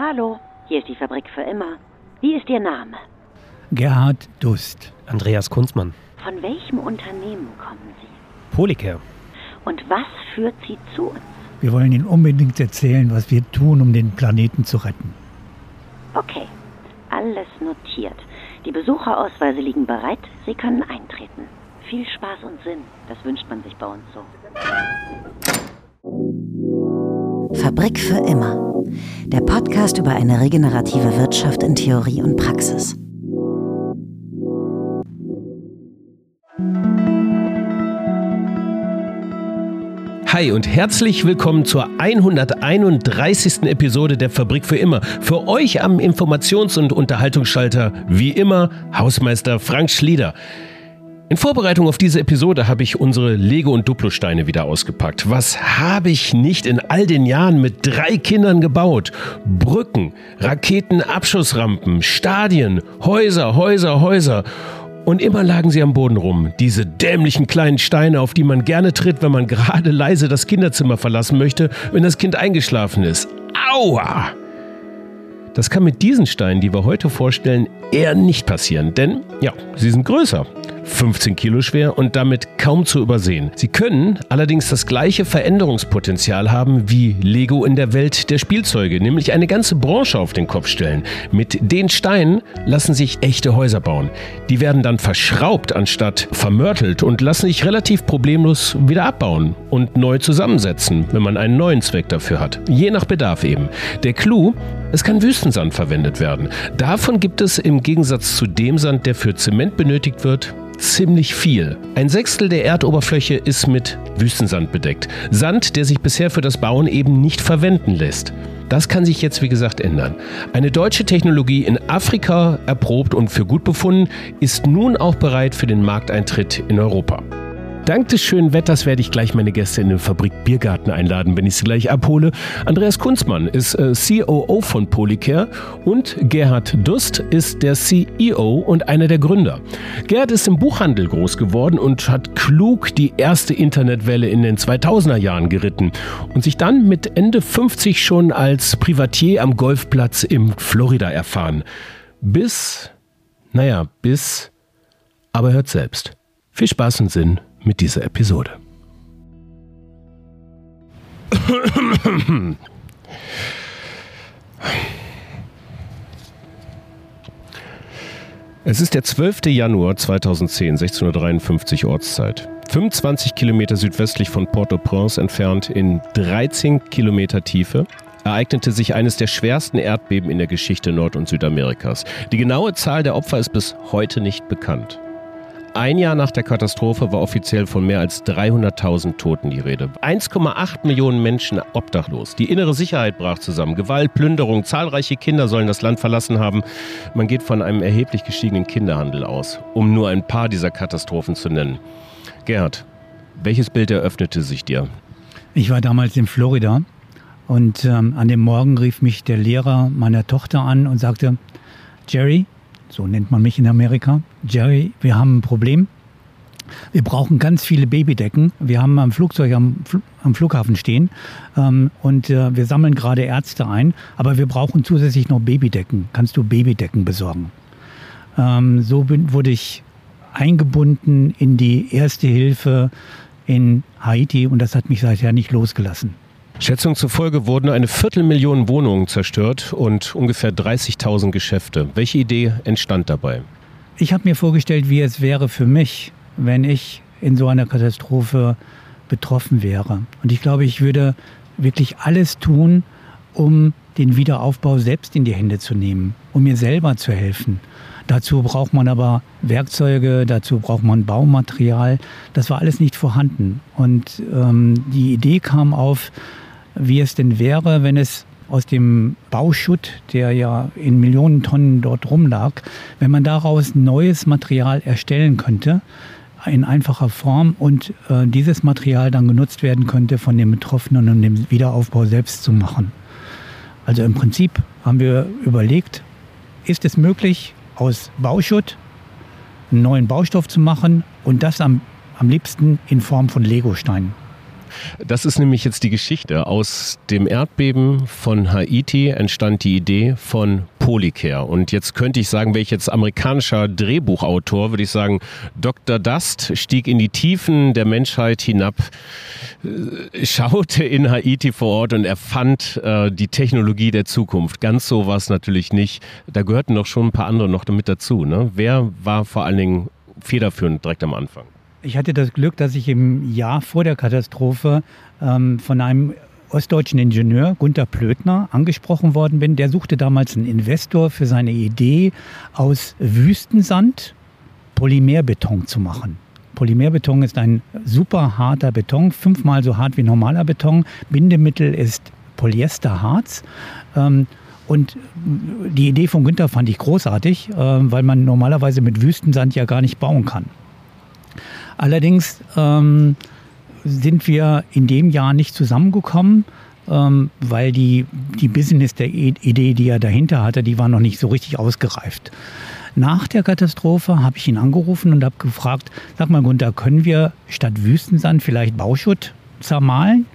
Hallo, hier ist die Fabrik für immer. Wie ist Ihr Name? Gerhard Dust. Andreas Kunzmann. Von welchem Unternehmen kommen Sie? Polycare. Und was führt Sie zu uns? Wir wollen Ihnen unbedingt erzählen, was wir tun, um den Planeten zu retten. Okay, alles notiert. Die Besucherausweise liegen bereit. Sie können eintreten. Viel Spaß und Sinn. Das wünscht man sich bei uns so. Fabrik für immer. Der Podcast über eine regenerative Wirtschaft in Theorie und Praxis. Hi und herzlich willkommen zur 131. Episode der Fabrik für immer. Für euch am Informations- und Unterhaltungsschalter wie immer Hausmeister Frank Schlieder. In Vorbereitung auf diese Episode habe ich unsere Lego- und Duplo-Steine wieder ausgepackt. Was habe ich nicht in all den Jahren mit drei Kindern gebaut? Brücken, Raketen, Abschussrampen, Stadien, Häuser, Häuser, Häuser. Und immer lagen sie am Boden rum, diese dämlichen kleinen Steine, auf die man gerne tritt, wenn man gerade leise das Kinderzimmer verlassen möchte, wenn das Kind eingeschlafen ist. Aua! Das kann mit diesen Steinen, die wir heute vorstellen, eher nicht passieren, denn ja, sie sind größer. 15 Kilo schwer und damit kaum zu übersehen. Sie können allerdings das gleiche Veränderungspotenzial haben wie Lego in der Welt der Spielzeuge, nämlich eine ganze Branche auf den Kopf stellen. Mit den Steinen lassen sich echte Häuser bauen. Die werden dann verschraubt anstatt vermörtelt und lassen sich relativ problemlos wieder abbauen und neu zusammensetzen, wenn man einen neuen Zweck dafür hat. Je nach Bedarf eben. Der Clou, es kann Wüstensand verwendet werden. Davon gibt es im Gegensatz zu dem Sand, der für Zement benötigt wird, ziemlich viel. Ein Sechstel der Erdoberfläche ist mit Wüstensand bedeckt. Sand, der sich bisher für das Bauen eben nicht verwenden lässt. Das kann sich jetzt, wie gesagt, ändern. Eine deutsche Technologie in Afrika erprobt und für gut befunden, ist nun auch bereit für den Markteintritt in Europa. Dank des schönen Wetters werde ich gleich meine Gäste in den Fabrik Biergarten einladen, wenn ich sie gleich abhole. Andreas Kunzmann ist äh, COO von Polycare und Gerhard Dust ist der CEO und einer der Gründer. Gerhard ist im Buchhandel groß geworden und hat klug die erste Internetwelle in den 2000er Jahren geritten und sich dann mit Ende 50 schon als Privatier am Golfplatz im Florida erfahren. Bis, naja, bis, aber hört selbst. Viel Spaß und Sinn mit dieser Episode. Es ist der 12. Januar 2010, 1653 Ortszeit. 25 Kilometer südwestlich von Port-au-Prince entfernt in 13 Kilometer Tiefe ereignete sich eines der schwersten Erdbeben in der Geschichte Nord- und Südamerikas. Die genaue Zahl der Opfer ist bis heute nicht bekannt. Ein Jahr nach der Katastrophe war offiziell von mehr als 300.000 Toten die Rede. 1,8 Millionen Menschen obdachlos. Die innere Sicherheit brach zusammen. Gewalt, Plünderung, zahlreiche Kinder sollen das Land verlassen haben. Man geht von einem erheblich gestiegenen Kinderhandel aus, um nur ein paar dieser Katastrophen zu nennen. Gerhard, welches Bild eröffnete sich dir? Ich war damals in Florida und ähm, an dem Morgen rief mich der Lehrer meiner Tochter an und sagte, Jerry, so nennt man mich in Amerika. Jerry, wir haben ein Problem. Wir brauchen ganz viele Babydecken. Wir haben ein Flugzeug am, Fl am Flughafen stehen ähm, und äh, wir sammeln gerade Ärzte ein, aber wir brauchen zusätzlich noch Babydecken. Kannst du Babydecken besorgen? Ähm, so bin, wurde ich eingebunden in die erste Hilfe in Haiti und das hat mich seither nicht losgelassen. Schätzungen zufolge wurden eine Viertelmillion Wohnungen zerstört und ungefähr 30.000 Geschäfte. Welche Idee entstand dabei? Ich habe mir vorgestellt, wie es wäre für mich, wenn ich in so einer Katastrophe betroffen wäre. Und ich glaube, ich würde wirklich alles tun, um den Wiederaufbau selbst in die Hände zu nehmen, um mir selber zu helfen. Dazu braucht man aber Werkzeuge, dazu braucht man Baumaterial. Das war alles nicht vorhanden. Und ähm, die Idee kam auf, wie es denn wäre, wenn es aus dem Bauschutt, der ja in Millionen Tonnen dort rumlag, wenn man daraus neues Material erstellen könnte, in einfacher Form und äh, dieses Material dann genutzt werden könnte von den Betroffenen, um den Wiederaufbau selbst zu machen. Also im Prinzip haben wir überlegt, ist es möglich, aus Bauschutt einen neuen Baustoff zu machen und das am, am liebsten in Form von Legosteinen. Das ist nämlich jetzt die Geschichte. Aus dem Erdbeben von Haiti entstand die Idee von Polycare. Und jetzt könnte ich sagen, wäre ich jetzt amerikanischer Drehbuchautor, würde ich sagen, Dr. Dust stieg in die Tiefen der Menschheit hinab, äh, schaute in Haiti vor Ort und erfand äh, die Technologie der Zukunft. Ganz so war es natürlich nicht. Da gehörten noch schon ein paar andere noch damit dazu. Ne? Wer war vor allen Dingen federführend direkt am Anfang? Ich hatte das Glück, dass ich im Jahr vor der Katastrophe ähm, von einem ostdeutschen Ingenieur, Gunther Plötner, angesprochen worden bin. Der suchte damals einen Investor für seine Idee, aus Wüstensand Polymerbeton zu machen. Polymerbeton ist ein super harter Beton, fünfmal so hart wie normaler Beton. Bindemittel ist Polyesterharz. Ähm, und die Idee von Günther fand ich großartig, äh, weil man normalerweise mit Wüstensand ja gar nicht bauen kann. Allerdings ähm, sind wir in dem Jahr nicht zusammengekommen, ähm, weil die, die Business der Idee, die er dahinter hatte, die war noch nicht so richtig ausgereift. Nach der Katastrophe habe ich ihn angerufen und habe gefragt, sag mal Gunther, können wir statt Wüstensand vielleicht Bauschutt zermahlen?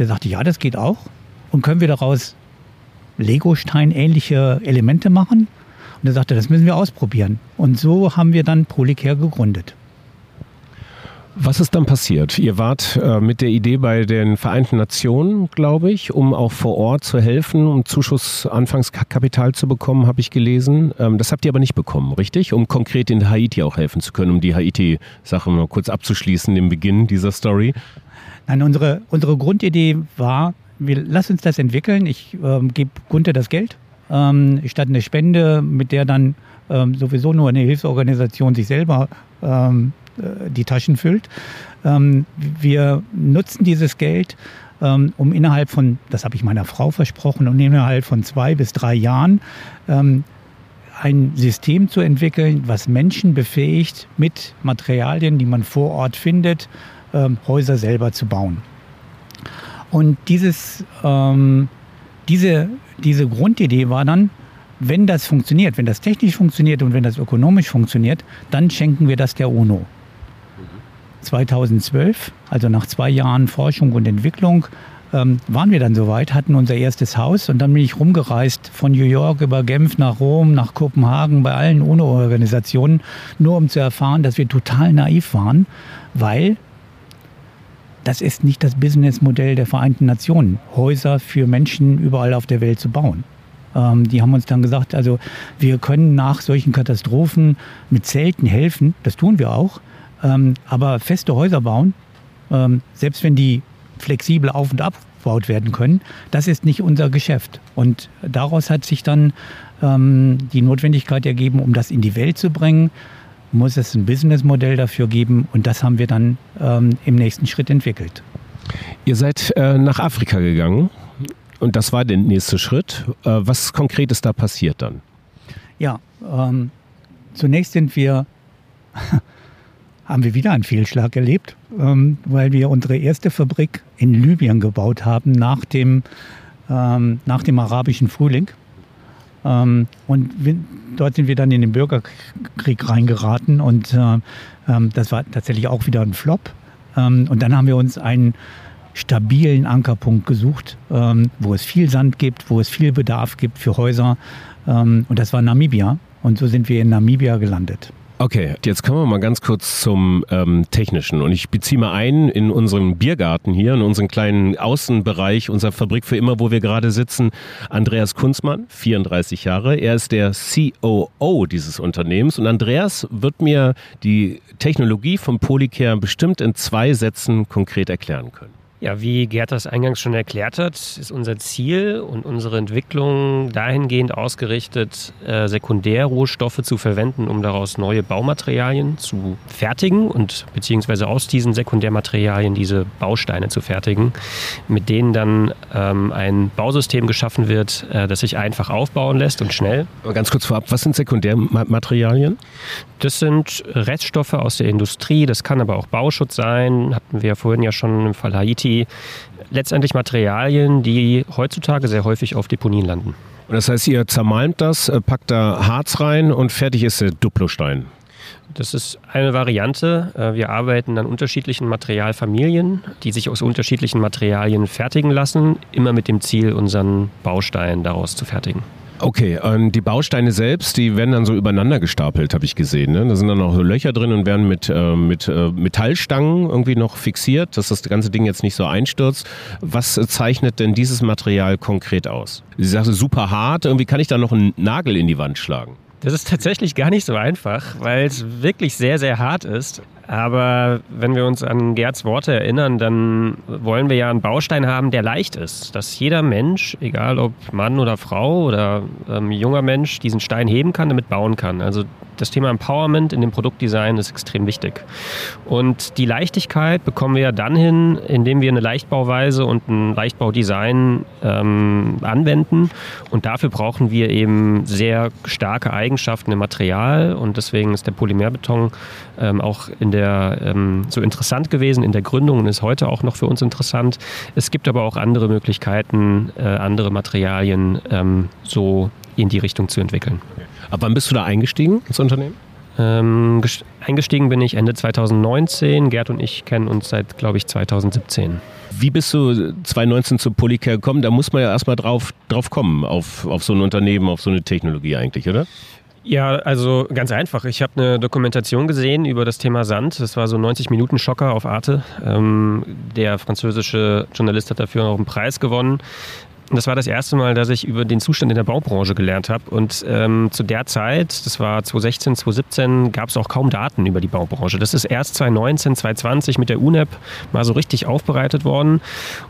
Der sagte, ja, das geht auch. Und können wir daraus Legostein-ähnliche Elemente machen? Und er sagte, das müssen wir ausprobieren. Und so haben wir dann Polycare gegründet. Was ist dann passiert? Ihr wart äh, mit der Idee bei den Vereinten Nationen, glaube ich, um auch vor Ort zu helfen, um Zuschussanfangskapital zu bekommen, habe ich gelesen. Ähm, das habt ihr aber nicht bekommen, richtig? Um konkret in Haiti auch helfen zu können, um die Haiti-Sache mal kurz abzuschließen, den Beginn dieser Story. Nein, unsere, unsere Grundidee war, wir, lass uns das entwickeln. Ich ähm, gebe Gunther das Geld ähm, statt eine Spende, mit der dann ähm, sowieso nur eine Hilfsorganisation sich selber ähm, äh, die Taschen füllt. Ähm, wir nutzen dieses Geld, ähm, um innerhalb von, das habe ich meiner Frau versprochen, um innerhalb von zwei bis drei Jahren ähm, ein System zu entwickeln, was Menschen befähigt, mit Materialien, die man vor Ort findet, Häuser selber zu bauen. Und dieses, diese, diese Grundidee war dann, wenn das funktioniert, wenn das technisch funktioniert und wenn das ökonomisch funktioniert, dann schenken wir das der UNO. 2012, also nach zwei Jahren Forschung und Entwicklung, ähm, waren wir dann soweit, hatten unser erstes Haus und dann bin ich rumgereist von New York über Genf nach Rom, nach Kopenhagen, bei allen UNO-Organisationen, nur um zu erfahren, dass wir total naiv waren, weil das ist nicht das Businessmodell der Vereinten Nationen, Häuser für Menschen überall auf der Welt zu bauen. Ähm, die haben uns dann gesagt, also wir können nach solchen Katastrophen mit Zelten helfen, das tun wir auch, ähm, aber feste Häuser bauen, ähm, selbst wenn die flexibel auf und abgebaut werden können, das ist nicht unser Geschäft. Und daraus hat sich dann ähm, die Notwendigkeit ergeben, um das in die Welt zu bringen, muss es ein Businessmodell dafür geben und das haben wir dann ähm, im nächsten Schritt entwickelt. Ihr seid äh, nach Afrika gegangen und das war der nächste Schritt. Äh, was konkret ist da passiert dann? Ja, ähm, zunächst sind wir haben wir wieder einen Fehlschlag erlebt, ähm, weil wir unsere erste Fabrik in Libyen gebaut haben nach dem, ähm, nach dem arabischen Frühling. Ähm, und wir, dort sind wir dann in den Bürgerkrieg reingeraten und äh, ähm, das war tatsächlich auch wieder ein Flop. Ähm, und dann haben wir uns einen stabilen Ankerpunkt gesucht, ähm, wo es viel Sand gibt, wo es viel Bedarf gibt für Häuser. und das war Namibia. Und so sind wir in Namibia gelandet. Okay, jetzt kommen wir mal ganz kurz zum ähm, Technischen. Und ich beziehe mal ein in unseren Biergarten hier, in unseren kleinen Außenbereich, unserer Fabrik für immer, wo wir gerade sitzen. Andreas Kunzmann, 34 Jahre. Er ist der COO dieses Unternehmens. Und Andreas wird mir die Technologie von Polycare bestimmt in zwei Sätzen konkret erklären können. Ja, wie Gerd das eingangs schon erklärt hat, ist unser Ziel und unsere Entwicklung dahingehend ausgerichtet, äh, Sekundärrohstoffe zu verwenden, um daraus neue Baumaterialien zu fertigen und beziehungsweise aus diesen Sekundärmaterialien diese Bausteine zu fertigen, mit denen dann ähm, ein Bausystem geschaffen wird, äh, das sich einfach aufbauen lässt und schnell. Aber ganz kurz vorab, was sind Sekundärmaterialien? Das sind Reststoffe aus der Industrie, das kann aber auch Bauschutz sein, hatten wir vorhin ja schon im Fall Haiti. Letztendlich Materialien, die heutzutage sehr häufig auf Deponien landen. Und das heißt, ihr zermalmt das, äh, packt da Harz rein und fertig ist der Duplostein. Das ist eine Variante. Äh, wir arbeiten an unterschiedlichen Materialfamilien, die sich aus unterschiedlichen Materialien fertigen lassen, immer mit dem Ziel, unseren Baustein daraus zu fertigen. Okay, und die Bausteine selbst, die werden dann so übereinander gestapelt, habe ich gesehen. Ne? Da sind dann auch so Löcher drin und werden mit, äh, mit äh, Metallstangen irgendwie noch fixiert, dass das ganze Ding jetzt nicht so einstürzt. Was zeichnet denn dieses Material konkret aus? Sie sagte super hart, irgendwie kann ich da noch einen Nagel in die Wand schlagen. Das ist tatsächlich gar nicht so einfach, weil es wirklich sehr, sehr hart ist. Aber wenn wir uns an Gerds Worte erinnern, dann wollen wir ja einen Baustein haben, der leicht ist. Dass jeder Mensch, egal ob Mann oder Frau oder ähm, junger Mensch, diesen Stein heben kann, damit bauen kann. Also das Thema Empowerment in dem Produktdesign ist extrem wichtig. Und die Leichtigkeit bekommen wir ja dann hin, indem wir eine Leichtbauweise und ein Leichtbaudesign ähm, anwenden. Und dafür brauchen wir eben sehr starke Eigenschaften im Material. Und deswegen ist der Polymerbeton ähm, auch in der, ähm, so interessant gewesen in der Gründung und ist heute auch noch für uns interessant. Es gibt aber auch andere Möglichkeiten, äh, andere Materialien ähm, so in die Richtung zu entwickeln. Ab wann bist du da eingestiegen ins Unternehmen? Ähm, eingestiegen bin ich Ende 2019. Gerd und ich kennen uns seit, glaube ich, 2017. Wie bist du 2019 zu Polycare gekommen? Da muss man ja erstmal drauf, drauf kommen, auf, auf so ein Unternehmen, auf so eine Technologie eigentlich, oder? Ja, also ganz einfach. Ich habe eine Dokumentation gesehen über das Thema Sand. Das war so 90 Minuten Schocker auf Arte. Ähm, der französische Journalist hat dafür auch einen Preis gewonnen. Das war das erste Mal, dass ich über den Zustand in der Baubranche gelernt habe. Und ähm, zu der Zeit, das war 2016, 2017, gab es auch kaum Daten über die Baubranche. Das ist erst 2019, 2020 mit der UNEP mal so richtig aufbereitet worden.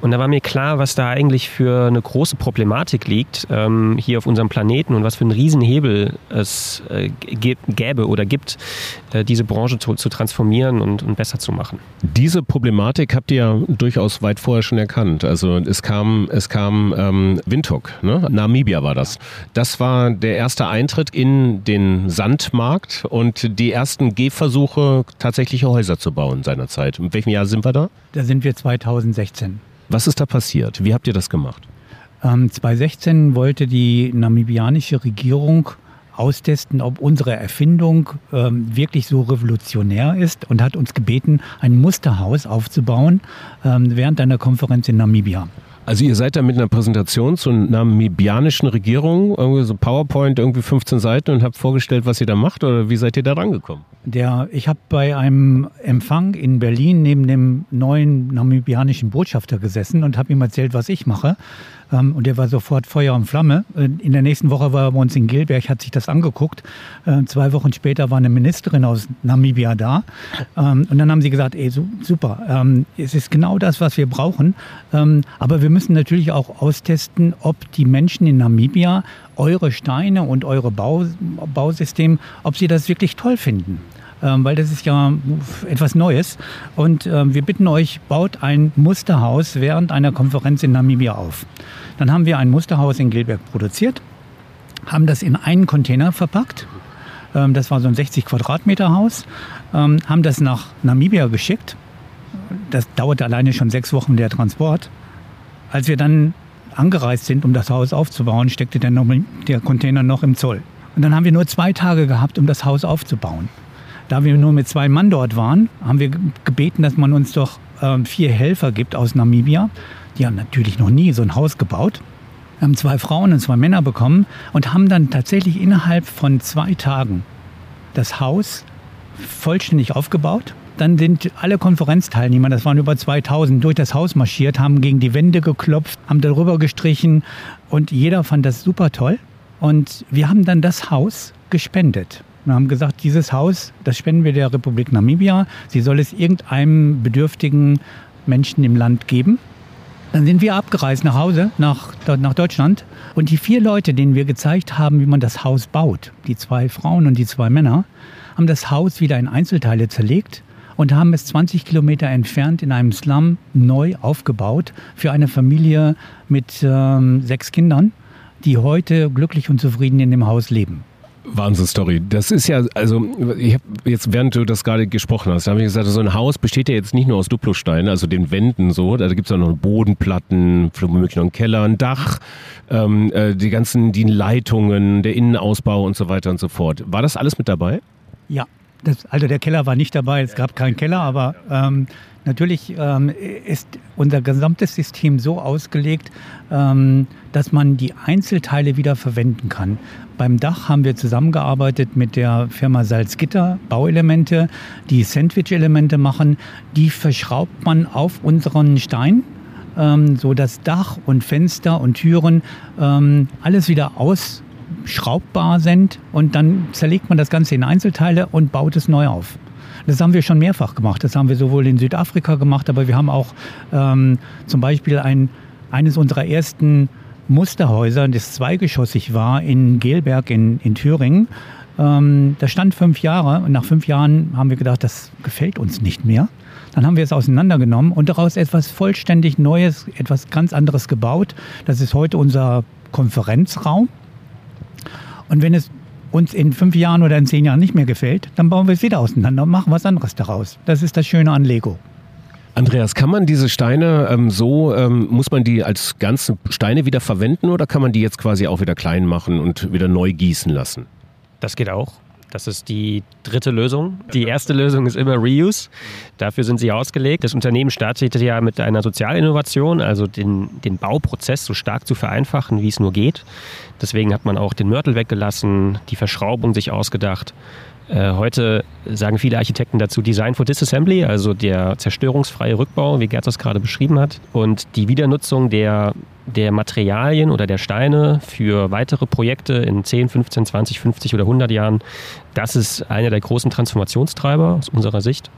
Und da war mir klar, was da eigentlich für eine große Problematik liegt ähm, hier auf unserem Planeten und was für einen Riesenhebel es äh, gäbe oder gibt, äh, diese Branche zu, zu transformieren und, und, besser zu machen. Diese Problematik habt ihr ja durchaus weit vorher schon erkannt. Also es kam, es kam äh, ähm, Windhoek, ne? Namibia war das. Das war der erste Eintritt in den Sandmarkt und die ersten Gehversuche, tatsächliche Häuser zu bauen seinerzeit. In welchem Jahr sind wir da? Da sind wir 2016. Was ist da passiert? Wie habt ihr das gemacht? Ähm, 2016 wollte die namibianische Regierung austesten, ob unsere Erfindung ähm, wirklich so revolutionär ist und hat uns gebeten, ein Musterhaus aufzubauen ähm, während einer Konferenz in Namibia. Also ihr seid da mit einer Präsentation zur namibianischen Regierung, irgendwie so PowerPoint, irgendwie 15 Seiten und habt vorgestellt, was ihr da macht oder wie seid ihr da rangekommen? Der, ich habe bei einem Empfang in Berlin neben dem neuen namibianischen Botschafter gesessen und habe ihm erzählt, was ich mache. Ähm, und der war sofort Feuer und Flamme. Äh, in der nächsten Woche war er bei uns in Gilberg, hat sich das angeguckt. Äh, zwei Wochen später war eine Ministerin aus Namibia da. Ähm, und dann haben sie gesagt, ey, super, ähm, es ist genau das, was wir brauchen. aber wir müssen natürlich auch austesten, ob die Menschen in Namibia eure Steine und eure Bau, Bausystem, ob sie das wirklich toll finden. Ähm, weil das ist ja etwas Neues. Und ähm, wir bitten euch, baut ein Musterhaus während einer Konferenz in Namibia auf. Dann haben wir ein Musterhaus in Gilberg produziert, haben das in einen Container verpackt. Ähm, das war so ein 60 Quadratmeter Haus. haben das nach Namibia geschickt. Das dauerte alleine schon sechs Wochen der Transport. Als wir dann angereist sind, um das Haus aufzubauen, steckte der, der Container noch im Zoll. Und dann haben wir nur zwei Tage gehabt, um das Haus aufzubauen. Da wir nur mit zwei Mann dort waren, haben wir gebeten, dass man uns doch ähm, vier Helfer gibt aus Namibia. Die haben natürlich noch nie so ein Haus gebaut. Wir haben zwei Frauen und zwei Männer bekommen und haben dann tatsächlich innerhalb von zwei Tagen das Haus vollständig aufgebaut. Dann sind alle Konferenzteilnehmer, das waren über 2000, durch das Haus marschiert, haben gegen die Wände geklopft, haben darüber gestrichen und jeder fand das super toll. Und wir haben dann das Haus gespendet. Wir haben gesagt, dieses Haus, das spenden wir der Republik Namibia. Sie soll es irgendeinem bedürftigen Menschen im Land geben. Dann sind wir abgereist nach Hause, nach, nach Deutschland. Und die vier Leute, denen wir gezeigt haben, wie man das Haus baut, die zwei Frauen und die zwei Männer, haben das Haus wieder in Einzelteile zerlegt und haben es 20 Kilometer entfernt in einem Slum neu aufgebaut für eine Familie mit ähm, sechs Kindern, die heute glücklich und zufrieden in dem Haus leben. Wahnsinn-Story. Das ist ja, also, ich habe jetzt, während du das gerade gesprochen hast, habe ich gesagt, so ein Haus besteht ja jetzt nicht nur aus Duplosteinen, also den Wänden so, da gibt es auch noch Bodenplatten, womöglich noch einen Keller, ein Dach, ähm, äh, die ganzen, die Leitungen, der Innenausbau und so weiter und so fort. War das alles mit dabei? Ja, Das, also der Keller war nicht dabei, es gab keinen Keller, aber ähm, natürlich ähm, ist unser gesamtes System so ausgelegt, ähm, dass man die Einzelteile wieder verwenden kann. Beim Dach haben wir zusammengearbeitet mit der Firma Salzgitter Bauelemente, die Sandwich-Elemente machen. Die verschraubt man auf unseren Stein, ähm, so dass Dach und Fenster und Türen ähm, alles wieder aus schraubbar sind und dann zerlegt man das Ganze in Einzelteile und baut es neu auf. Das haben wir schon mehrfach gemacht. Das haben wir sowohl in Südafrika gemacht, aber wir haben auch ähm, zum Beispiel ein, eines unserer ersten Musterhäuser, das zweigeschossig war, in Gelberg in, in Thüringen. Ähm, das stand fünf Jahre und nach fünf Jahren haben wir gedacht, das gefällt uns nicht mehr. Dann haben wir es auseinandergenommen und daraus etwas vollständig Neues, etwas ganz anderes gebaut. Das ist heute unser Konferenzraum. Und wenn es uns in fünf Jahren oder in zehn Jahren nicht mehr gefällt, dann bauen wir es wieder auseinander und machen was anderes daraus. Das ist das Schöne an Lego. Andreas, kann man diese Steine ähm, so, ähm, muss man die als ganze Steine wieder verwenden oder kann man die jetzt quasi auch wieder klein machen und wieder neu gießen lassen? Das geht auch. Das ist die dritte Lösung. Die erste Lösung ist immer Reuse. Dafür sind sie ausgelegt. Das Unternehmen startet ja mit einer Sozialinnovation, also den, den Bauprozess so stark zu vereinfachen, wie es nur geht. Deswegen hat man auch den Mörtel weggelassen, die Verschraubung sich ausgedacht. Äh, heute sagen viele Architekten dazu Design for Disassembly, also der zerstörungsfreie Rückbau, wie Gerd das gerade beschrieben hat. Und die Wiedernutzung der, der Materialien oder der Steine für weitere Projekte in 10, 15, 20, 50 oder 100 Jahren, das ist einer der großen Transformationstreiber aus unserer Sicht.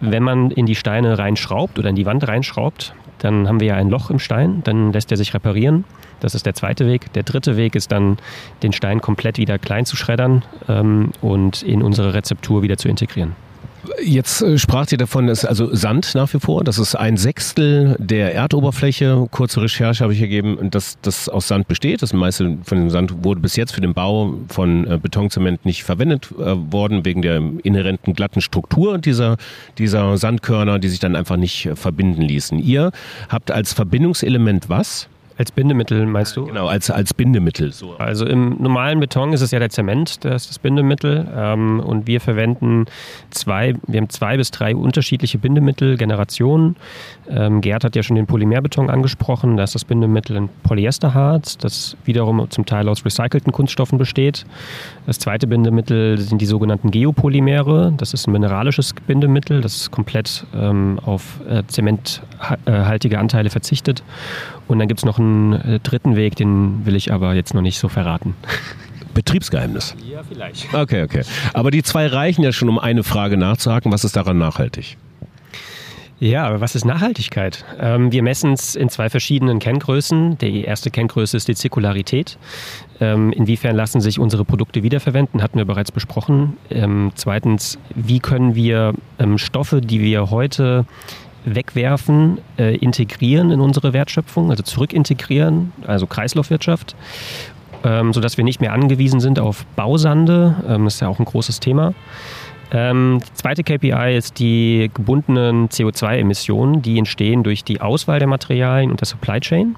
Wenn man in die Steine reinschraubt oder in die Wand reinschraubt, dann haben wir ja ein Loch im Stein, dann lässt er sich reparieren. Das ist der zweite Weg. Der dritte Weg ist dann, den Stein komplett wieder klein zu schreddern ähm, und in unsere Rezeptur wieder zu integrieren. Jetzt äh, sprach ihr davon, dass also Sand nach wie vor, das ist ein Sechstel der Erdoberfläche. Kurze Recherche habe ich ergeben, dass das aus Sand besteht. Das meiste von dem Sand wurde bis jetzt für den Bau von äh, Betonzement nicht verwendet äh, worden, wegen der inhärenten glatten Struktur dieser, dieser Sandkörner, die sich dann einfach nicht verbinden ließen. Ihr habt als Verbindungselement was? Als Bindemittel meinst du? Genau, als, als Bindemittel. So. Also im normalen Beton ist es ja der Zement, das ist das Bindemittel. Ähm, und wir verwenden zwei, wir haben zwei bis drei unterschiedliche Bindemittelgenerationen. Ähm, Gerd hat ja schon den Polymerbeton angesprochen. Da ist das Bindemittel ein Polyesterharz, das wiederum zum Teil aus recycelten Kunststoffen besteht. Das zweite Bindemittel sind die sogenannten Geopolymere. Das ist ein mineralisches Bindemittel, das komplett ähm, auf äh, zementhaltige Anteile verzichtet. Und dann gibt es noch einen äh, dritten Weg, den will ich aber jetzt noch nicht so verraten. Betriebsgeheimnis. Ja, vielleicht. Okay, okay. Aber die zwei reichen ja schon, um eine Frage nachzuhaken. Was ist daran nachhaltig? Ja, aber was ist Nachhaltigkeit? Ähm, wir messen es in zwei verschiedenen Kenngrößen. Die erste Kenngröße ist die Zirkularität. Ähm, inwiefern lassen sich unsere Produkte wiederverwenden, hatten wir bereits besprochen. Ähm, zweitens, wie können wir ähm, Stoffe, die wir heute wegwerfen, äh, integrieren in unsere Wertschöpfung, also zurückintegrieren, also Kreislaufwirtschaft, ähm, sodass wir nicht mehr angewiesen sind auf Bausande. Ähm, das ist ja auch ein großes Thema. Ähm, die zweite KPI ist die gebundenen CO2-Emissionen, die entstehen durch die Auswahl der Materialien und der Supply Chain.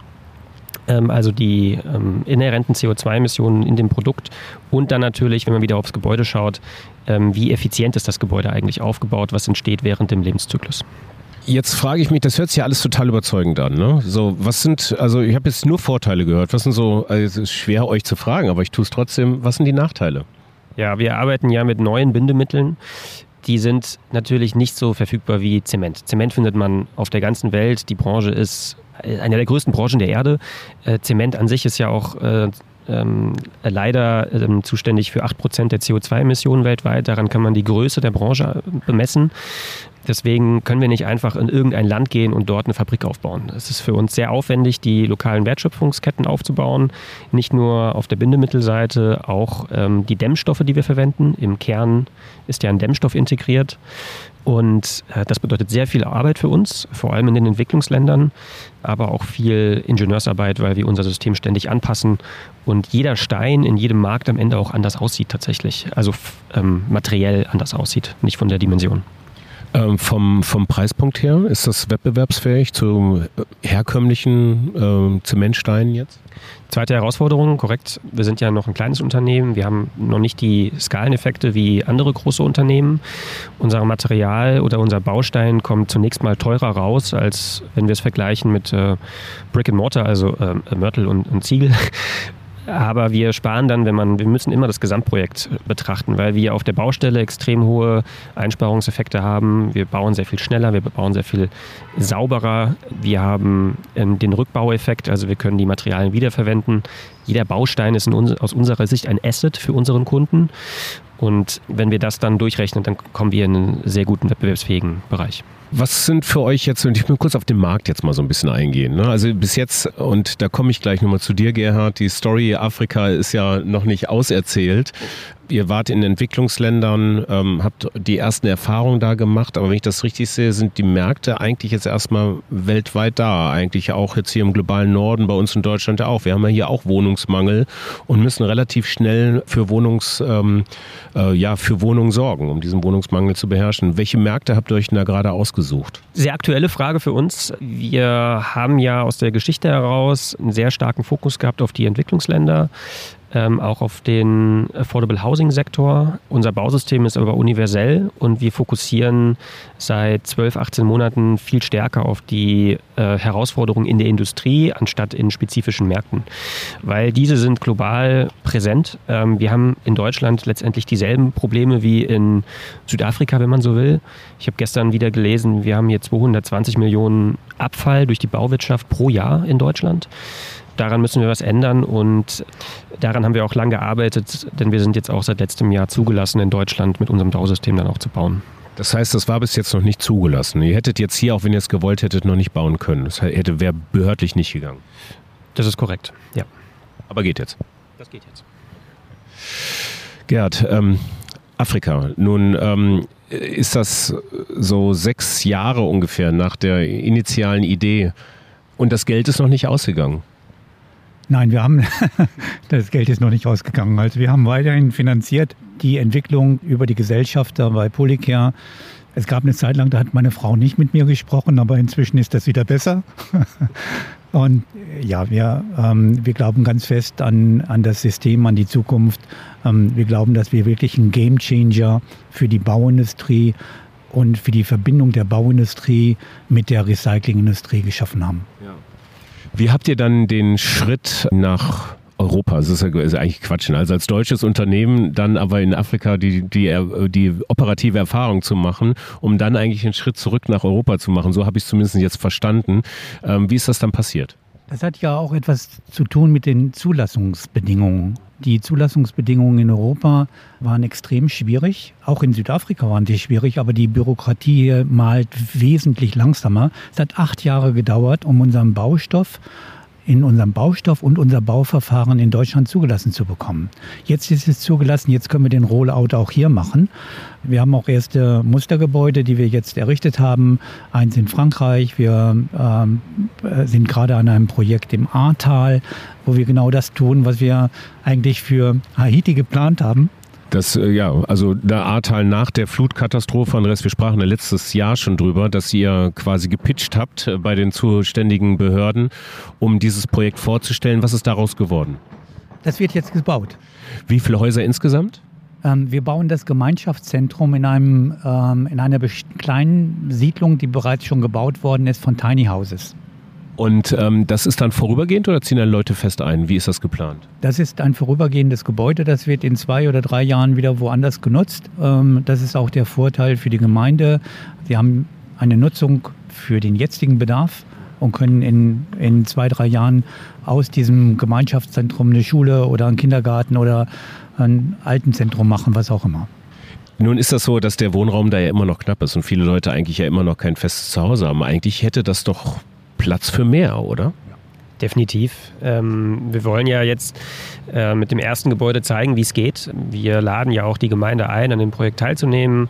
Ähm, also die ähm, inhärenten CO2-Emissionen in dem Produkt und dann natürlich, wenn man wieder aufs Gebäude schaut, ähm, wie effizient ist das Gebäude eigentlich aufgebaut, was entsteht während dem Lebenszyklus. Jetzt frage ich mich, das hört sich ja alles total überzeugend an. Ne? So, was sind, also ich habe jetzt nur Vorteile gehört. Was sind so, also es ist schwer euch zu fragen, aber ich tue es trotzdem. Was sind die Nachteile? Ja, wir arbeiten ja mit neuen Bindemitteln. Die sind natürlich nicht so verfügbar wie Zement. Zement findet man auf der ganzen Welt. Die Branche ist eine der größten Branchen der Erde. Äh, Zement an sich ist ja auch äh, ähm, leider ähm, zuständig für 8% der CO2-Emissionen weltweit. Daran kann man die Größe der Branche bemessen. Deswegen können wir nicht einfach in irgendein Land gehen und dort eine Fabrik aufbauen. Es ist für uns sehr aufwendig, die lokalen Wertschöpfungsketten aufzubauen. Nicht nur auf der Bindemittelseite, auch ähm, die Dämmstoffe, die wir verwenden. Im Kern ist ja ein Dämmstoff integriert. Und äh, das bedeutet sehr viel Arbeit für uns, vor allem in den Entwicklungsländern, aber auch viel Ingenieursarbeit, weil wir unser System ständig anpassen und jeder Stein in jedem Markt am Ende auch anders aussieht tatsächlich. Also ähm, materiell anders aussieht, nicht von der Dimension. Ähm, vom, vom Preispunkt her, ist das wettbewerbsfähig zu herkömmlichen äh, Zementsteinen jetzt? Zweite Herausforderung, korrekt. Wir sind ja noch ein kleines Unternehmen. Wir haben noch nicht die Skaleneffekte wie andere große Unternehmen. Unser Material oder unser Baustein kommt zunächst mal teurer raus, als wenn wir es vergleichen mit äh, Brick and Mortar, also äh, Mörtel und, und Ziegel. Aber wir sparen dann, wenn man, wir müssen immer das Gesamtprojekt betrachten, weil wir auf der Baustelle extrem hohe Einsparungseffekte haben. Wir bauen sehr viel schneller, wir bauen sehr viel sauberer. Wir haben ähm, den Rückbaueffekt, also wir können die Materialien wiederverwenden. Jeder Baustein ist uns, aus unserer Sicht ein Asset für unseren Kunden. Und wenn wir das dann durchrechnen, dann kommen wir in einen sehr guten wettbewerbsfähigen Bereich. Was sind für euch jetzt, und ich will kurz auf den Markt jetzt mal so ein bisschen eingehen. Ne? Also bis jetzt, und da komme ich gleich nochmal zu dir, Gerhard, die Story Afrika ist ja noch nicht auserzählt ihr wart in Entwicklungsländern, ähm, habt die ersten Erfahrungen da gemacht, aber wenn ich das richtig sehe, sind die Märkte eigentlich jetzt erstmal weltweit da. Eigentlich auch jetzt hier im globalen Norden, bei uns in Deutschland ja auch. Wir haben ja hier auch Wohnungsmangel und müssen relativ schnell für Wohnungs, ähm, äh, ja, für Wohnungen sorgen, um diesen Wohnungsmangel zu beherrschen. Welche Märkte habt ihr euch denn da gerade ausgesucht? Sehr aktuelle Frage für uns. Wir haben ja aus der Geschichte heraus einen sehr starken Fokus gehabt auf die Entwicklungsländer ähm, auch auf den Affordable Housing Sektor. Unser Bausystem ist aber universell und wir fokussieren seit 12, 18 Monaten viel stärker auf die äh, Herausforderungen in der Industrie anstatt in spezifischen Märkten, weil diese sind global präsent. Ähm, wir haben in Deutschland letztendlich dieselben Probleme wie in Südafrika, wenn man so will. Ich habe gestern wieder gelesen, wir haben hier 220 Millionen Abfall durch die Bauwirtschaft pro Jahr in Deutschland daran müssen wir was ändern und daran haben wir auch lange gearbeitet, denn wir sind jetzt auch seit letztem Jahr zugelassen, in Deutschland mit unserem Bausystem dann auch zu bauen. Das heißt, das war bis jetzt noch nicht zugelassen. Ihr hättet jetzt hier, auch wenn ihr es gewollt hättet, noch nicht bauen können. Das hätte wäre behördlich nicht gegangen. Das ist korrekt, ja. Aber geht jetzt. Das geht jetzt. Gerd, ähm, Afrika. Nun ähm, ist das so sechs Jahre ungefähr nach der initialen Idee und das Geld ist noch nicht ausgegangen. Nein, wir haben, das Geld ist noch nicht ausgegangen. Also wir haben weiterhin finanziert die Entwicklung über die Gesellschafter bei Polycare. Es gab eine Zeit lang, da hat meine Frau nicht mit mir gesprochen, aber inzwischen ist das wieder besser. Und ja, wir, ähm, wir glauben ganz fest an, an das System, an die Zukunft. Ähm, wir glauben, dass wir wirklich einen Gamechanger für die Bauindustrie und für die Verbindung der Bauindustrie mit der Recyclingindustrie geschaffen haben. Ja. Wie habt ihr dann den Schritt nach Europa. Das ist, ja, ist eigentlich Quatsch. Ne? Also als deutsches Unternehmen dann aber in Afrika die, die, die operative Erfahrung zu machen, um dann eigentlich einen Schritt zurück nach Europa zu machen. So habe ich es zumindest jetzt verstanden. Ähm, wie ist das dann passiert? Das hat ja auch etwas zu tun mit den Zulassungsbedingungen. Die Zulassungsbedingungen in Europa waren extrem schwierig. Auch in Südafrika waren die schwierig, aber die Bürokratie malt wesentlich langsamer. Es hat acht Jahre gedauert, um unseren Baustoff in unserem Baustoff und unser Bauverfahren in Deutschland zugelassen zu bekommen. Jetzt ist es zugelassen, jetzt können wir den Rollout auch hier machen. Wir haben auch erste Mustergebäude, die wir jetzt errichtet haben. Eins in Frankreich. Wir ähm, sind gerade an einem Projekt im Ahrtal, wo wir genau das tun, was wir eigentlich für Haiti geplant haben. Das, äh, ja, also der Ahrtal nach der Flutkatastrophe, Andreas, wir sprachen ja letztes Jahr schon drüber, dass ihr quasi gepitcht habt äh, bei den zuständigen Behörden, um dieses Projekt vorzustellen. Was ist daraus geworden? Das wird jetzt gebaut. Wie viele Häuser insgesamt? Ähm, wir bauen das Gemeinschaftszentrum in, einem, ähm, in einer kleinen Siedlung, die bereits schon gebaut worden ist von Tiny Houses. Und ähm, das ist dann vorübergehend oder ziehen dann Leute fest ein? Wie ist das geplant? Das ist ein vorübergehendes Gebäude. Das wird in zwei oder drei Jahren wieder woanders genutzt. Ähm, das ist auch der Vorteil für die Gemeinde. Sie haben eine Nutzung für den jetzigen Bedarf und können in, in zwei, drei Jahren aus diesem Gemeinschaftszentrum eine Schule oder einen Kindergarten oder ein Altenzentrum machen, was auch immer. Nun ist das so, dass der Wohnraum da ja immer noch knapp ist und viele Leute eigentlich ja immer noch kein festes Zuhause haben. Eigentlich hätte das doch Platz für mehr, oder? Definitiv. Ähm, wir wollen ja jetzt äh, mit dem ersten Gebäude zeigen, wie es geht. Wir laden ja auch die Gemeinde ein, an dem Projekt teilzunehmen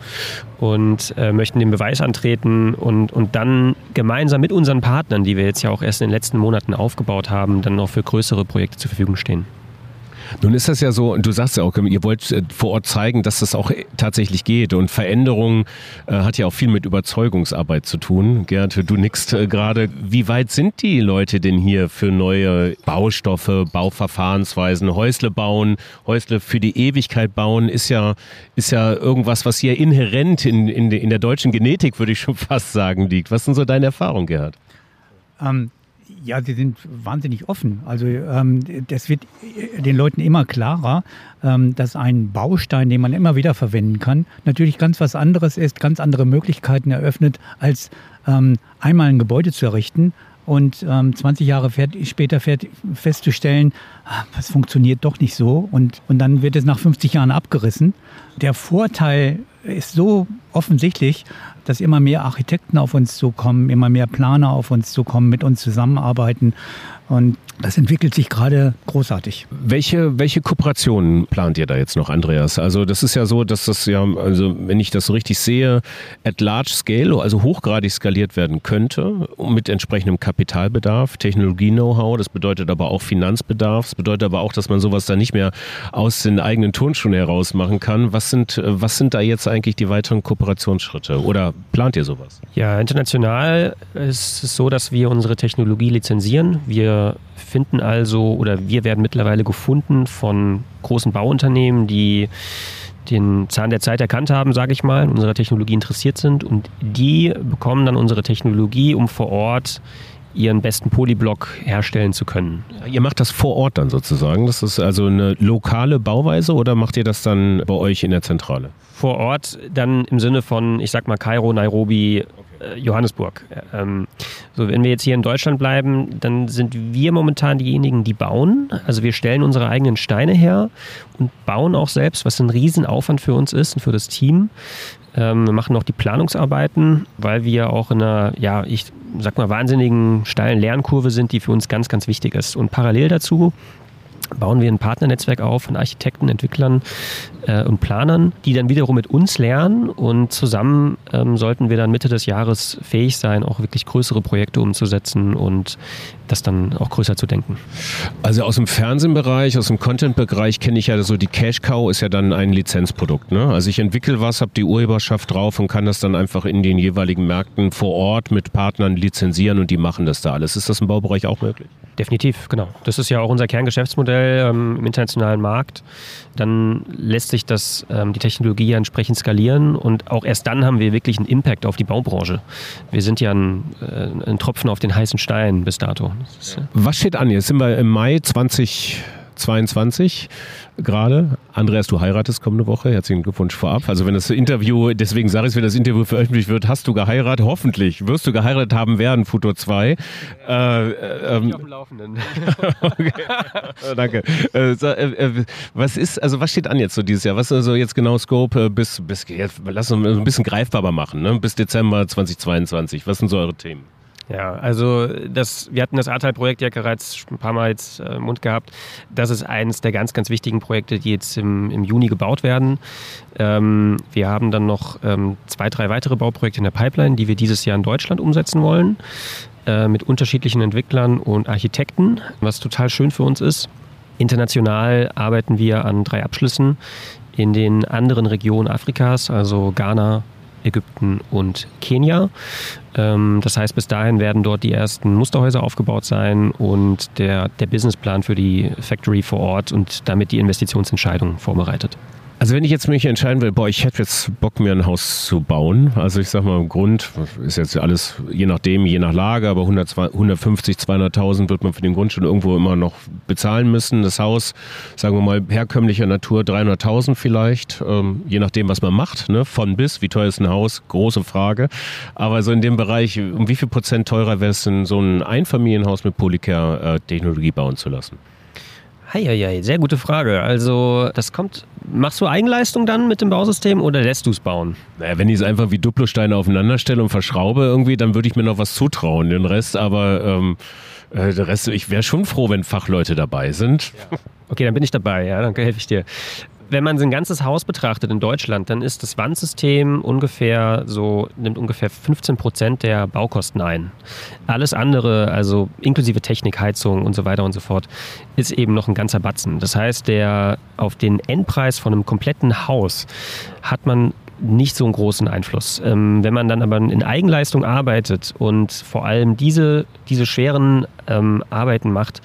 und äh, möchten den Beweis antreten und, und dann gemeinsam mit unseren Partnern, die wir jetzt ja auch erst in den letzten Monaten aufgebaut haben, dann noch für größere Projekte zur Verfügung stehen. Nun ist das ja so, und du sagst ja auch, ihr wollt äh, vor Ort zeigen, dass das auch tatsächlich geht. Und Veränderung äh, hat ja auch viel mit Überzeugungsarbeit zu tun. Gerd, du nickst äh, gerade. Wie weit sind die Leute denn hier für neue Baustoffe, Bauverfahrensweisen? Häusle bauen, Häusle für die Ewigkeit bauen, ist ja, ist ja irgendwas, was hier inhärent in, in, in der deutschen Genetik, würde ich schon fast sagen, liegt. Was sind so deine Erfahrungen, Gerhard? Ähm, ja, sie sind wahnsinnig offen. Also ähm, das wird den Leuten immer klarer, ähm, dass ein Baustein, den man immer wieder verwenden kann, natürlich ganz was anderes ist, ganz andere Möglichkeiten eröffnet, als ähm, einmal ein Gebäude zu errichten und ähm, 20 Jahre später festzustellen, ah, das funktioniert doch nicht so und, und dann wird es nach 50 Jahren abgerissen. Der Vorteil ist so offensichtlich, dass immer mehr Architekten auf uns zukommen, immer mehr Planer auf uns zukommen, mit uns zusammenarbeiten. Und das entwickelt sich gerade großartig. Welche, welche Kooperationen plant ihr da jetzt noch, Andreas? Also das ist ja so, dass das ja, also wenn ich das so richtig sehe, at large scale, also hochgradig skaliert werden könnte, mit entsprechendem Kapitalbedarf, Technologie-Know-how, das bedeutet aber auch Finanzbedarf, das bedeutet aber auch, dass man sowas da nicht mehr aus den eigenen Turnschuhen heraus machen kann. Was sind, was sind da jetzt eigentlich die weiteren Kooperationsschritte oder plant ihr sowas? Ja, international ist es so, dass wir unsere Technologie lizenzieren. Wir finden also oder wir werden mittlerweile gefunden von großen Bauunternehmen, die den Zahn der Zeit erkannt haben, sage ich mal, unserer Technologie interessiert sind und die bekommen dann unsere Technologie, um vor Ort ihren besten Polyblock herstellen zu können. Ihr macht das vor Ort dann sozusagen? Das ist also eine lokale Bauweise oder macht ihr das dann bei euch in der Zentrale? Vor Ort dann im Sinne von, ich sag mal, Kairo, Nairobi, äh, Johannesburg. Ähm, so, wenn wir jetzt hier in Deutschland bleiben, dann sind wir momentan diejenigen, die bauen. Also wir stellen unsere eigenen Steine her und bauen auch selbst, was ein Riesenaufwand für uns ist und für das Team. Ähm, wir machen auch die Planungsarbeiten, weil wir auch in einer, ja, ich sag mal, wahnsinnigen steilen Lernkurve sind, die für uns ganz, ganz wichtig ist. Und parallel dazu bauen wir ein Partnernetzwerk auf von Architekten, Entwicklern äh, und Planern, die dann wiederum mit uns lernen und zusammen ähm, sollten wir dann Mitte des Jahres fähig sein, auch wirklich größere Projekte umzusetzen und das dann auch größer zu denken. Also aus dem Fernsehbereich, aus dem Content-Bereich kenne ich ja so, die Cash Cow ist ja dann ein Lizenzprodukt. Ne? Also ich entwickle was, habe die Urheberschaft drauf und kann das dann einfach in den jeweiligen Märkten vor Ort mit Partnern lizenzieren und die machen das da alles. Ist das im Baubereich auch möglich? Definitiv, genau. Das ist ja auch unser Kerngeschäftsmodell ähm, im internationalen Markt. Dann lässt sich das, ähm, die Technologie entsprechend skalieren und auch erst dann haben wir wirklich einen Impact auf die Baubranche. Wir sind ja ein, äh, ein Tropfen auf den heißen Stein bis dato. Ist, äh Was steht an? Jetzt sind wir im Mai 2022 gerade. Andreas, du heiratest kommende Woche. Herzlichen Glückwunsch vorab. Also wenn das Interview, deswegen sage ich es, wenn das Interview veröffentlicht wird, hast du geheiratet. Hoffentlich wirst du geheiratet haben werden, Futur 2. Äh, äh, ähm, auf dem Laufenden. okay. Äh, danke. Äh, äh, was ist, also was steht an jetzt so dieses Jahr? Was ist also jetzt genau Scope bis, bis jetzt, lass uns ein bisschen greifbarer machen, ne? bis Dezember 2022. Was sind so eure Themen? Ja, also das, wir hatten das Ahrtal-Projekt ja bereits ein paar Mal jetzt äh, im Mund gehabt. Das ist eines der ganz, ganz wichtigen Projekte, die jetzt im, im Juni gebaut werden. Ähm, wir haben dann noch ähm, zwei, drei weitere Bauprojekte in der Pipeline, die wir dieses Jahr in Deutschland umsetzen wollen, äh, mit unterschiedlichen Entwicklern und Architekten, was total schön für uns ist. International arbeiten wir an drei Abschlüssen in den anderen Regionen Afrikas, also Ghana, Ägypten und Kenia. Ähm, das heißt, bis dahin werden dort die ersten Musterhäuser aufgebaut sein und der, der Businessplan für die Factory vor Ort und damit die Investitionsentscheidung vorbereitet. Also wenn ich jetzt mich entscheiden will, boah, ich hätte jetzt Bock, mir ein Haus zu bauen. Also ich sag mal, im Grund ist jetzt alles je nachdem, je nach Lage, aber 100, 150, 200.000 wird man für den Grund schon irgendwo immer noch bezahlen müssen. Das Haus, sagen wir mal, herkömmlicher Natur 300.000 vielleicht, ähm, je nachdem, was man macht, ne? von bis. Wie teuer ist ein Haus? Große Frage. Aber so in dem Bereich, um wie viel Prozent teurer wäre es denn, so ein Einfamilienhaus mit Polycare-Technologie äh, bauen zu lassen? Heieiei, sehr gute Frage. Also, das kommt. Machst du Eigenleistung dann mit dem Bausystem oder lässt du es bauen? Naja, wenn ich es einfach wie Duplosteine aufeinander stelle und verschraube irgendwie, dann würde ich mir noch was zutrauen. Den Rest aber, ähm, äh, der Rest, ich wäre schon froh, wenn Fachleute dabei sind. Ja. Okay, dann bin ich dabei, ja, dann helfe ich dir. Wenn man sein ganzes Haus betrachtet in Deutschland, dann ist das Wandsystem ungefähr so, nimmt ungefähr 15 Prozent der Baukosten ein. Alles andere, also inklusive Technik, Heizung und so weiter und so fort, ist eben noch ein ganzer Batzen. Das heißt, der auf den Endpreis von einem kompletten Haus hat man nicht so einen großen Einfluss. Ähm, wenn man dann aber in Eigenleistung arbeitet und vor allem diese, diese schweren ähm, Arbeiten macht,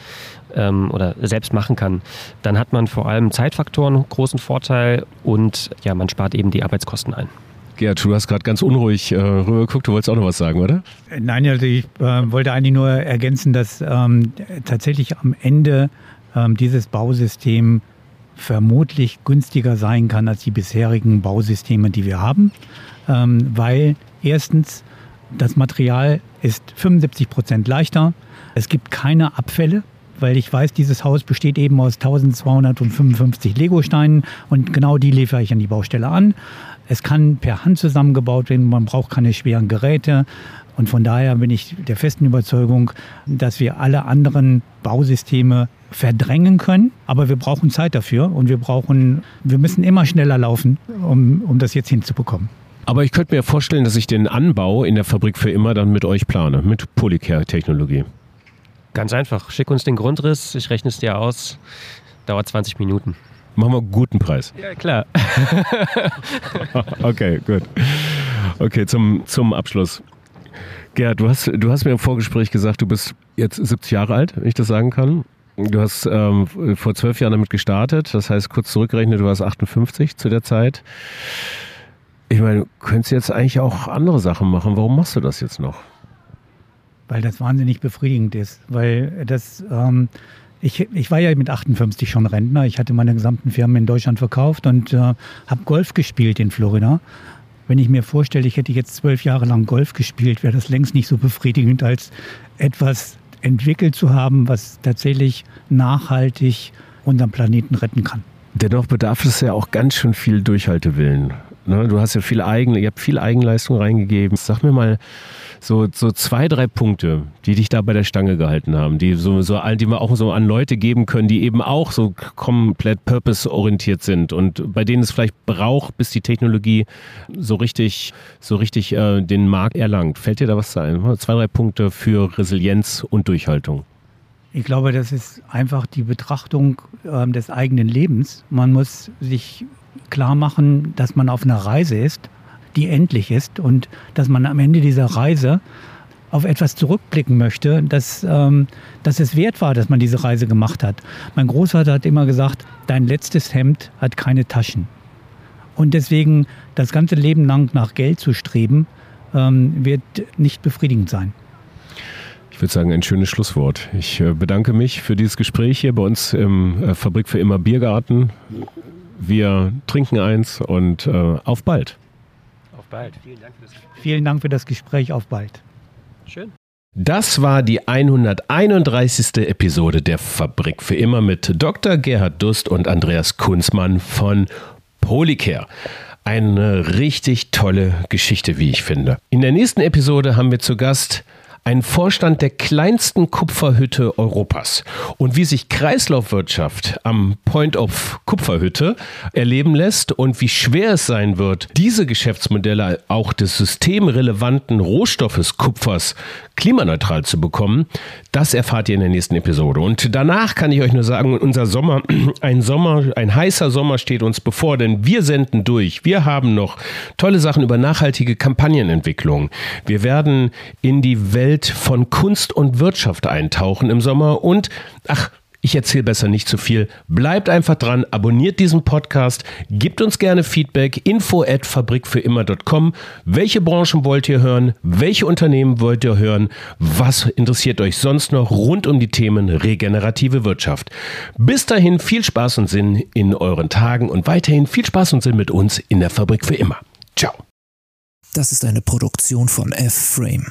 ähm, oder selbst machen kann, dann hat man vor allem Zeitfaktoren einen großen Vorteil und ja, man spart eben die Arbeitskosten ein. Gerd, du hast gerade ganz unruhig äh, rübergeguckt, du wolltest auch noch was sagen, oder? Nein, also ich äh, wollte eigentlich nur ergänzen, dass ähm, tatsächlich am Ende ähm, dieses Bausystem vermutlich günstiger sein kann als die bisherigen Bausysteme, die wir haben, ähm, weil erstens das Material ist 75 Prozent leichter, es gibt keine Abfälle, weil ich weiß, dieses Haus besteht eben aus 1255 Lego-Steinen und genau die liefere ich an die Baustelle an. Es kann per Hand zusammengebaut werden, man braucht keine schweren Geräte. Und von daher bin ich der festen Überzeugung, dass wir alle anderen Bausysteme verdrängen können. Aber wir brauchen Zeit dafür und wir brauchen, wir müssen immer schneller laufen, um, um das jetzt hinzubekommen. Aber ich könnte mir vorstellen, dass ich den Anbau in der Fabrik für immer dann mit euch plane, mit Polycare-Technologie. Ganz einfach. Schick uns den Grundriss, ich rechne es dir aus. Dauert 20 Minuten. Machen wir einen guten Preis. Ja, klar. okay, gut. Okay, zum, zum Abschluss. Gerd, du hast, du hast mir im Vorgespräch gesagt, du bist jetzt 70 Jahre alt, wenn ich das sagen kann. Du hast ähm, vor zwölf Jahren damit gestartet, das heißt kurz zurückgerechnet, du warst 58 zu der Zeit. Ich meine, du könntest jetzt eigentlich auch andere Sachen machen. Warum machst du das jetzt noch? weil das wahnsinnig befriedigend ist. Weil das, ähm, ich, ich war ja mit 58 schon Rentner. Ich hatte meine gesamten Firmen in Deutschland verkauft und äh, habe Golf gespielt in Florida. Wenn ich mir vorstelle, ich hätte jetzt zwölf Jahre lang Golf gespielt, wäre das längst nicht so befriedigend, als etwas entwickelt zu haben, was tatsächlich nachhaltig unseren Planeten retten kann. Dennoch bedarf es ja auch ganz schön viel Durchhaltewillen. Ne? Du hast ja viel Eigen, ihr habt viel Eigenleistung reingegeben. Sag mir mal, so, so zwei, drei Punkte, die dich da bei der Stange gehalten haben, die so, so die wir auch so an Leute geben können, die eben auch so komplett purpose-orientiert sind und bei denen es vielleicht braucht, bis die Technologie so richtig, so richtig äh, den Markt erlangt. Fällt dir da was ein? Zwei, drei Punkte für Resilienz und Durchhaltung. Ich glaube, das ist einfach die Betrachtung äh, des eigenen Lebens. Man muss sich klar machen, dass man auf einer Reise ist die endlich ist und dass man am Ende dieser Reise auf etwas zurückblicken möchte, dass, ähm, dass es wert war, dass man diese Reise gemacht hat. Mein Großvater hat immer gesagt, dein letztes Hemd hat keine Taschen. Und deswegen das ganze Leben lang nach Geld zu streben, ähm, wird nicht befriedigend sein. Ich würde sagen, ein schönes Schlusswort. Ich äh, bedanke mich für dieses Gespräch hier bei uns im äh, Fabrik für immer Biergarten. Wir trinken eins und äh, auf bald bald. Vielen Dank für das Gespräch. Vielen Dank für das Gespräch. Auf bald. Schön. Das war die 131. Episode der Fabrik für immer mit Dr. Gerhard Dust und Andreas Kunzmann von Polycare. Eine richtig tolle Geschichte, wie ich finde. In der nächsten Episode haben wir zu Gast ein Vorstand der kleinsten Kupferhütte Europas. Und wie sich Kreislaufwirtschaft am Point of Kupferhütte erleben lässt und wie schwer es sein wird, diese Geschäftsmodelle auch des systemrelevanten Rohstoffes Kupfers klimaneutral zu bekommen, das erfahrt ihr in der nächsten Episode. Und danach kann ich euch nur sagen, unser Sommer, ein Sommer, ein heißer Sommer steht uns bevor, denn wir senden durch. Wir haben noch tolle Sachen über nachhaltige Kampagnenentwicklung. Wir werden in die Welt von Kunst und Wirtschaft eintauchen im Sommer und, ach, ich erzähle besser nicht zu viel. Bleibt einfach dran, abonniert diesen Podcast, gebt uns gerne Feedback, info at fabrikfürimmer.com. Welche Branchen wollt ihr hören? Welche Unternehmen wollt ihr hören? Was interessiert euch sonst noch rund um die Themen regenerative Wirtschaft? Bis dahin viel Spaß und Sinn in euren Tagen und weiterhin viel Spaß und Sinn mit uns in der Fabrik für immer. Ciao. Das ist eine Produktion von F-Frame.